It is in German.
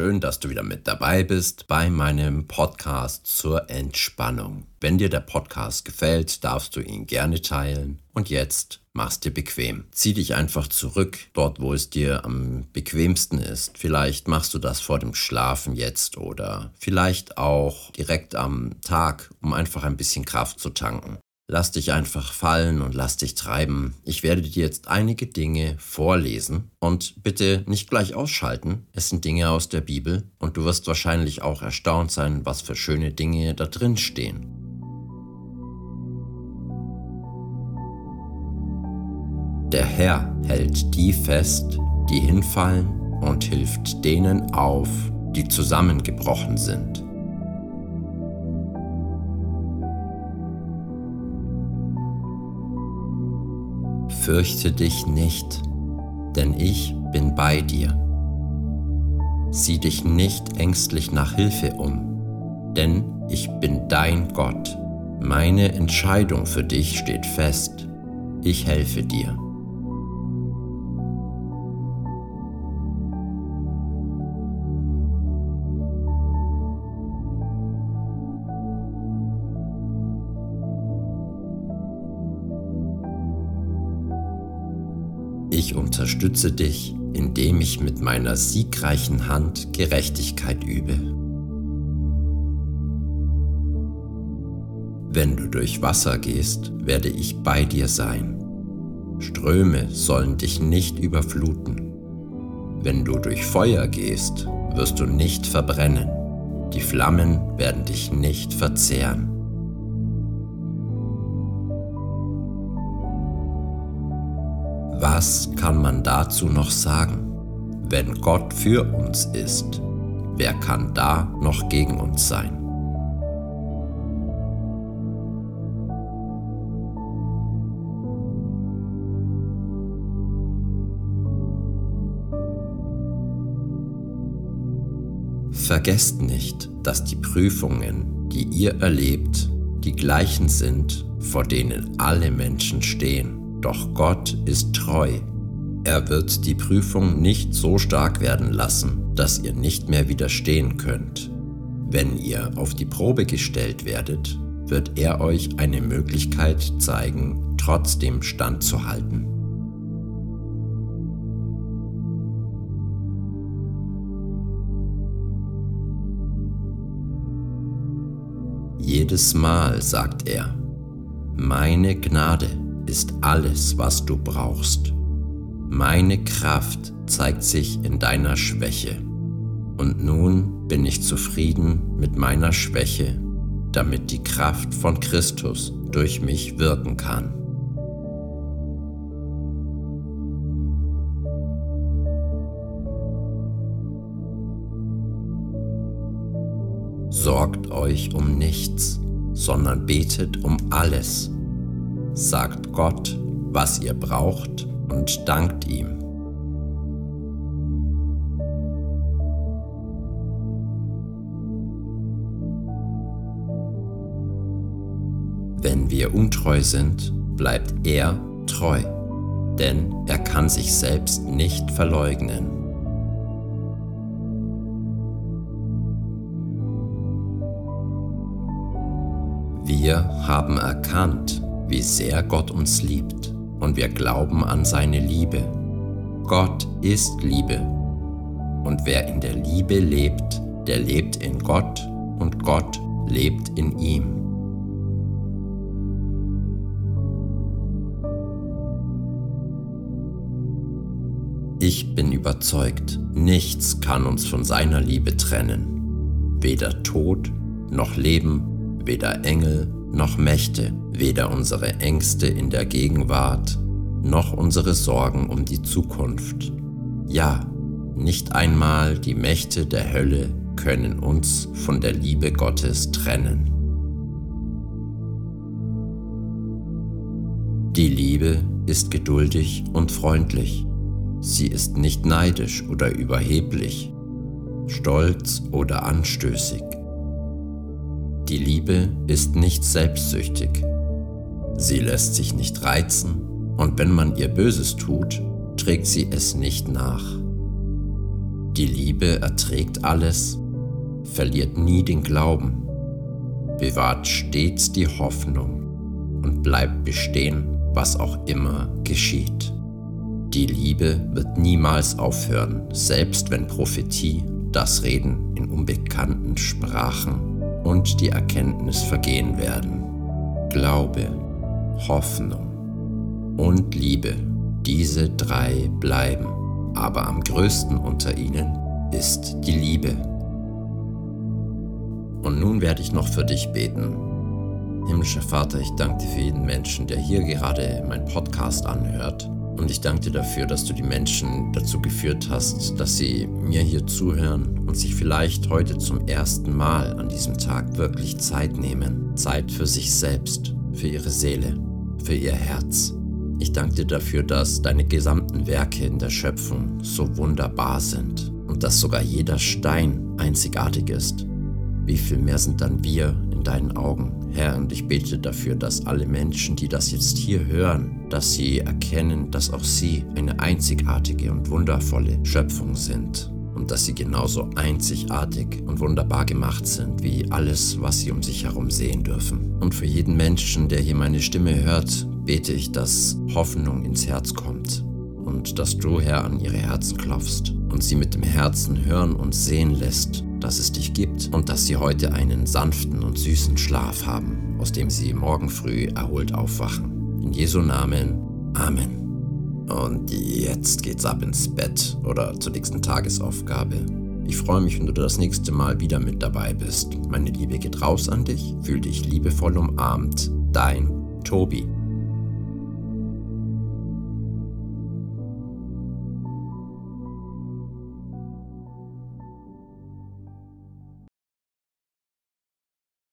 Schön, dass du wieder mit dabei bist bei meinem Podcast zur Entspannung. Wenn dir der Podcast gefällt, darfst du ihn gerne teilen. Und jetzt mach's dir bequem. Zieh dich einfach zurück, dort wo es dir am bequemsten ist. Vielleicht machst du das vor dem Schlafen jetzt oder vielleicht auch direkt am Tag, um einfach ein bisschen Kraft zu tanken. Lass dich einfach fallen und lass dich treiben. Ich werde dir jetzt einige Dinge vorlesen und bitte nicht gleich ausschalten. Es sind Dinge aus der Bibel und du wirst wahrscheinlich auch erstaunt sein, was für schöne Dinge da drin stehen. Der Herr hält die fest, die hinfallen und hilft denen auf, die zusammengebrochen sind. Fürchte dich nicht, denn ich bin bei dir. Sieh dich nicht ängstlich nach Hilfe um, denn ich bin dein Gott. Meine Entscheidung für dich steht fest. Ich helfe dir. Unterstütze dich, indem ich mit meiner siegreichen Hand Gerechtigkeit übe. Wenn du durch Wasser gehst, werde ich bei dir sein. Ströme sollen dich nicht überfluten. Wenn du durch Feuer gehst, wirst du nicht verbrennen. Die Flammen werden dich nicht verzehren. Was kann man dazu noch sagen? Wenn Gott für uns ist, wer kann da noch gegen uns sein? Vergesst nicht, dass die Prüfungen, die ihr erlebt, die gleichen sind, vor denen alle Menschen stehen. Doch Gott ist treu. Er wird die Prüfung nicht so stark werden lassen, dass ihr nicht mehr widerstehen könnt. Wenn ihr auf die Probe gestellt werdet, wird er euch eine Möglichkeit zeigen, trotzdem standzuhalten. Jedes Mal sagt er, meine Gnade ist alles, was du brauchst. Meine Kraft zeigt sich in deiner Schwäche. Und nun bin ich zufrieden mit meiner Schwäche, damit die Kraft von Christus durch mich wirken kann. Sorgt euch um nichts, sondern betet um alles sagt Gott, was ihr braucht und dankt ihm. Wenn wir untreu sind, bleibt er treu, denn er kann sich selbst nicht verleugnen. Wir haben erkannt, wie sehr Gott uns liebt und wir glauben an seine Liebe. Gott ist Liebe und wer in der Liebe lebt, der lebt in Gott und Gott lebt in ihm. Ich bin überzeugt, nichts kann uns von seiner Liebe trennen. Weder Tod noch Leben, weder Engel noch Mächte, weder unsere Ängste in der Gegenwart, noch unsere Sorgen um die Zukunft. Ja, nicht einmal die Mächte der Hölle können uns von der Liebe Gottes trennen. Die Liebe ist geduldig und freundlich. Sie ist nicht neidisch oder überheblich, stolz oder anstößig. Die Liebe ist nicht selbstsüchtig. Sie lässt sich nicht reizen und wenn man ihr Böses tut, trägt sie es nicht nach. Die Liebe erträgt alles, verliert nie den Glauben, bewahrt stets die Hoffnung und bleibt bestehen, was auch immer geschieht. Die Liebe wird niemals aufhören, selbst wenn Prophetie, das Reden in unbekannten Sprachen und die Erkenntnis vergehen werden. Glaube, Hoffnung und Liebe, diese drei bleiben, aber am größten unter ihnen ist die Liebe. Und nun werde ich noch für dich beten. Himmlischer Vater, ich danke dir für jeden Menschen, der hier gerade meinen Podcast anhört und ich danke dir dafür, dass du die Menschen dazu geführt hast, dass sie mir hier zuhören und sich vielleicht heute zum ersten Mal an diesem Tag wirklich Zeit nehmen. Zeit für sich selbst, für ihre Seele, für ihr Herz. Ich danke dir dafür, dass deine gesamten Werke in der Schöpfung so wunderbar sind und dass sogar jeder Stein einzigartig ist. Wie viel mehr sind dann wir in deinen Augen? Herr, und ich bete dafür, dass alle Menschen, die das jetzt hier hören, dass sie erkennen, dass auch sie eine einzigartige und wundervolle Schöpfung sind und dass sie genauso einzigartig und wunderbar gemacht sind wie alles, was sie um sich herum sehen dürfen. Und für jeden Menschen, der hier meine Stimme hört, bete ich, dass Hoffnung ins Herz kommt und dass du, Herr, an ihre Herzen klopfst und sie mit dem Herzen hören und sehen lässt, dass es dich gibt und dass sie heute einen sanften und süßen Schlaf haben, aus dem sie morgen früh erholt aufwachen. In Jesu Namen. Amen. Und jetzt geht's ab ins Bett oder zur nächsten Tagesaufgabe. Ich freue mich, wenn du das nächste Mal wieder mit dabei bist. Meine Liebe geht raus an dich, fühl dich liebevoll umarmt. Dein Tobi.